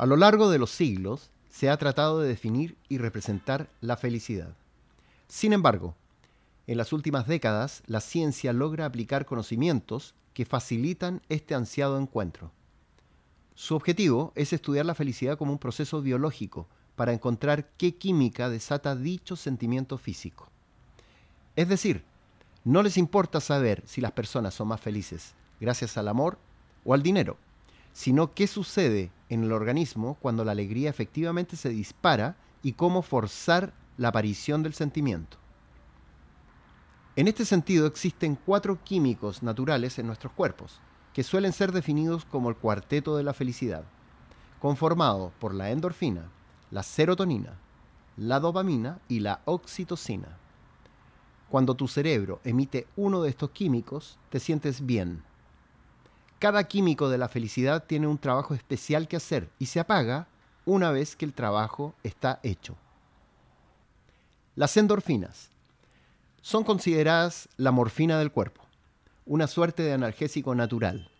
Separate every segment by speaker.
Speaker 1: A lo largo de los siglos se ha tratado de definir y representar la felicidad. Sin embargo, en las últimas décadas la ciencia logra aplicar conocimientos que facilitan este ansiado encuentro. Su objetivo es estudiar la felicidad como un proceso biológico para encontrar qué química desata dicho sentimiento físico. Es decir, no les importa saber si las personas son más felices gracias al amor o al dinero, sino qué sucede en el organismo cuando la alegría efectivamente se dispara y cómo forzar la aparición del sentimiento. En este sentido existen cuatro químicos naturales en nuestros cuerpos, que suelen ser definidos como el cuarteto de la felicidad, conformado por la endorfina, la serotonina, la dopamina y la oxitocina. Cuando tu cerebro emite uno de estos químicos, te sientes bien. Cada químico de la felicidad tiene un trabajo especial que hacer y se apaga una vez que el trabajo está hecho. Las endorfinas son consideradas la morfina del cuerpo, una suerte de analgésico natural.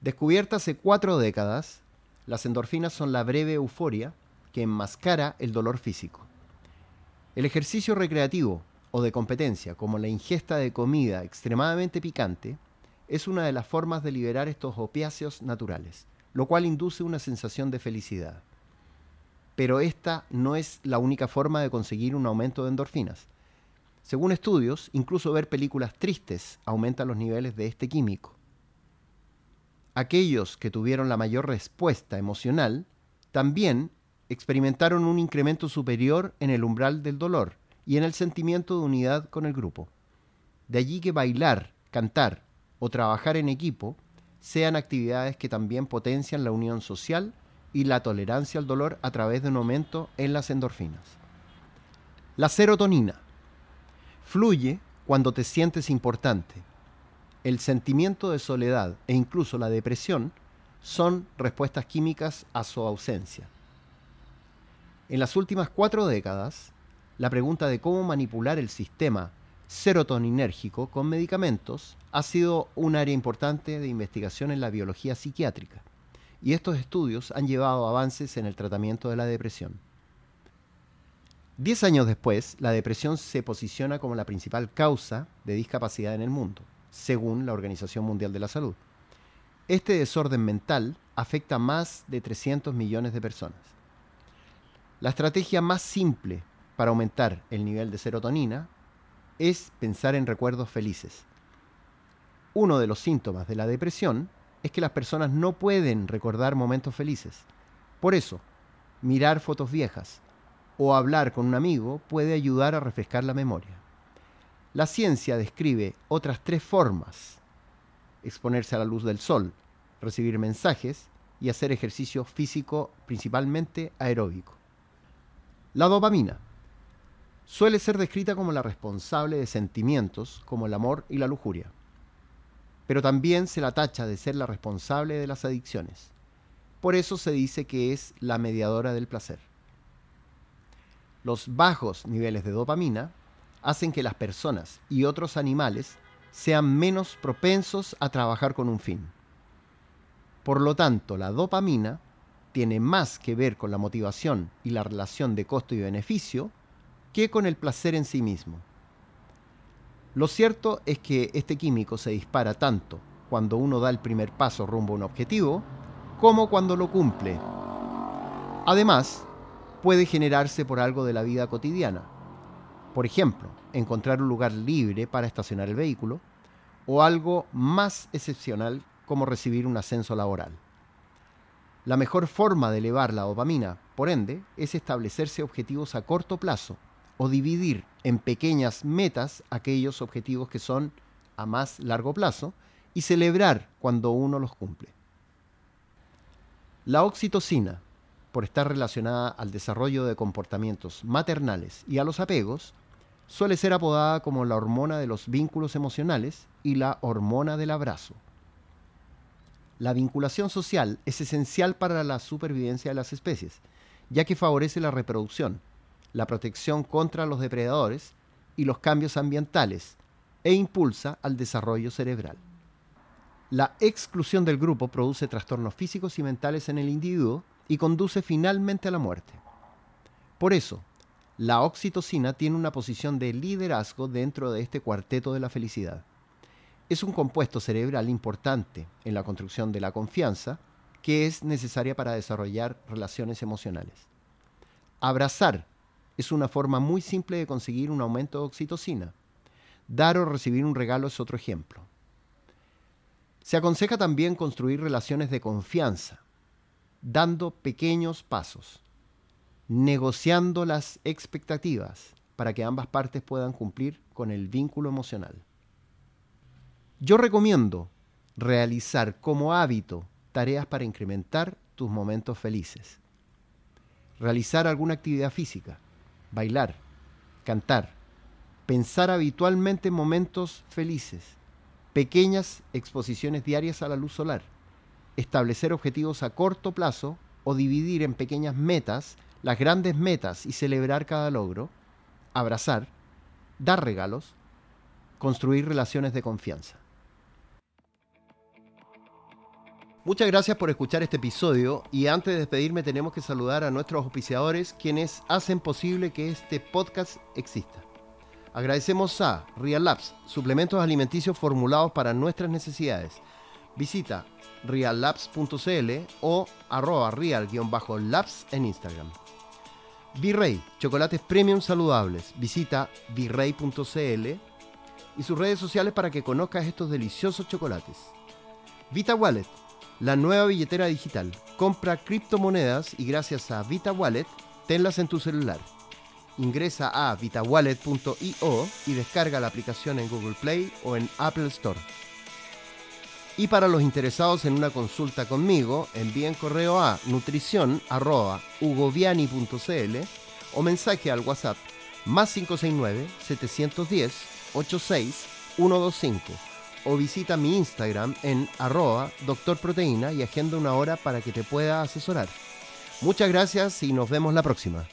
Speaker 1: Descubiertas hace cuatro décadas, las endorfinas son la breve euforia que enmascara el dolor físico. El ejercicio recreativo o de competencia, como la ingesta de comida extremadamente picante, es una de las formas de liberar estos opiáceos naturales, lo cual induce una sensación de felicidad. Pero esta no es la única forma de conseguir un aumento de endorfinas. Según estudios, incluso ver películas tristes aumenta los niveles de este químico. Aquellos que tuvieron la mayor respuesta emocional también experimentaron un incremento superior en el umbral del dolor y en el sentimiento de unidad con el grupo. De allí que bailar, cantar o trabajar en equipo sean actividades que también potencian la unión social y la tolerancia al dolor a través de un aumento en las endorfinas. La serotonina fluye cuando te sientes importante. El sentimiento de soledad e incluso la depresión son respuestas químicas a su ausencia. En las últimas cuatro décadas, la pregunta de cómo manipular el sistema serotoninérgico con medicamentos ha sido un área importante de investigación en la biología psiquiátrica, y estos estudios han llevado avances en el tratamiento de la depresión. Diez años después, la depresión se posiciona como la principal causa de discapacidad en el mundo, según la Organización Mundial de la Salud. Este desorden mental afecta a más de 300 millones de personas. La estrategia más simple para aumentar el nivel de serotonina es pensar en recuerdos felices. Uno de los síntomas de la depresión es que las personas no pueden recordar momentos felices. Por eso, mirar fotos viejas, o hablar con un amigo puede ayudar a refrescar la memoria. La ciencia describe otras tres formas. Exponerse a la luz del sol, recibir mensajes y hacer ejercicio físico principalmente aeróbico. La dopamina suele ser descrita como la responsable de sentimientos como el amor y la lujuria, pero también se la tacha de ser la responsable de las adicciones. Por eso se dice que es la mediadora del placer. Los bajos niveles de dopamina hacen que las personas y otros animales sean menos propensos a trabajar con un fin. Por lo tanto, la dopamina tiene más que ver con la motivación y la relación de costo y beneficio que con el placer en sí mismo. Lo cierto es que este químico se dispara tanto cuando uno da el primer paso rumbo a un objetivo como cuando lo cumple. Además, puede generarse por algo de la vida cotidiana. Por ejemplo, encontrar un lugar libre para estacionar el vehículo o algo más excepcional como recibir un ascenso laboral. La mejor forma de elevar la dopamina, por ende, es establecerse objetivos a corto plazo o dividir en pequeñas metas aquellos objetivos que son a más largo plazo y celebrar cuando uno los cumple. La oxitocina, por estar relacionada al desarrollo de comportamientos maternales y a los apegos, suele ser apodada como la hormona de los vínculos emocionales y la hormona del abrazo. La vinculación social es esencial para la supervivencia de las especies, ya que favorece la reproducción, la protección contra los depredadores y los cambios ambientales, e impulsa al desarrollo cerebral. La exclusión del grupo produce trastornos físicos y mentales en el individuo y conduce finalmente a la muerte. Por eso, la oxitocina tiene una posición de liderazgo dentro de este cuarteto de la felicidad. Es un compuesto cerebral importante en la construcción de la confianza que es necesaria para desarrollar relaciones emocionales. Abrazar es una forma muy simple de conseguir un aumento de oxitocina. Dar o recibir un regalo es otro ejemplo. Se aconseja también construir relaciones de confianza, dando pequeños pasos, negociando las expectativas para que ambas partes puedan cumplir con el vínculo emocional. Yo recomiendo realizar como hábito tareas para incrementar tus momentos felices. Realizar alguna actividad física, bailar, cantar, pensar habitualmente en momentos felices, pequeñas exposiciones diarias a la luz solar, establecer objetivos a corto plazo o dividir en pequeñas metas las grandes metas y celebrar cada logro, abrazar, dar regalos, construir relaciones de confianza. Muchas gracias por escuchar este episodio y antes de despedirme tenemos que saludar a nuestros auspiciadores quienes hacen posible que este podcast exista. Agradecemos a Real Labs, suplementos alimenticios formulados para nuestras necesidades. Visita reallabs.cl o arroba real-labs en Instagram. Virrey, chocolates premium saludables. Visita virrey.cl y sus redes sociales para que conozcas estos deliciosos chocolates. Vita Wallet, la nueva billetera digital. Compra criptomonedas y gracias a Vita Wallet, tenlas en tu celular. Ingresa a vitawallet.io y descarga la aplicación en Google Play o en Apple Store. Y para los interesados en una consulta conmigo, envíen correo a nutrición.ugoviani.cl o mensaje al WhatsApp más 569 710 86 125 o visita mi Instagram en arroba doctorproteína y agenda una hora para que te pueda asesorar. Muchas gracias y nos vemos la próxima.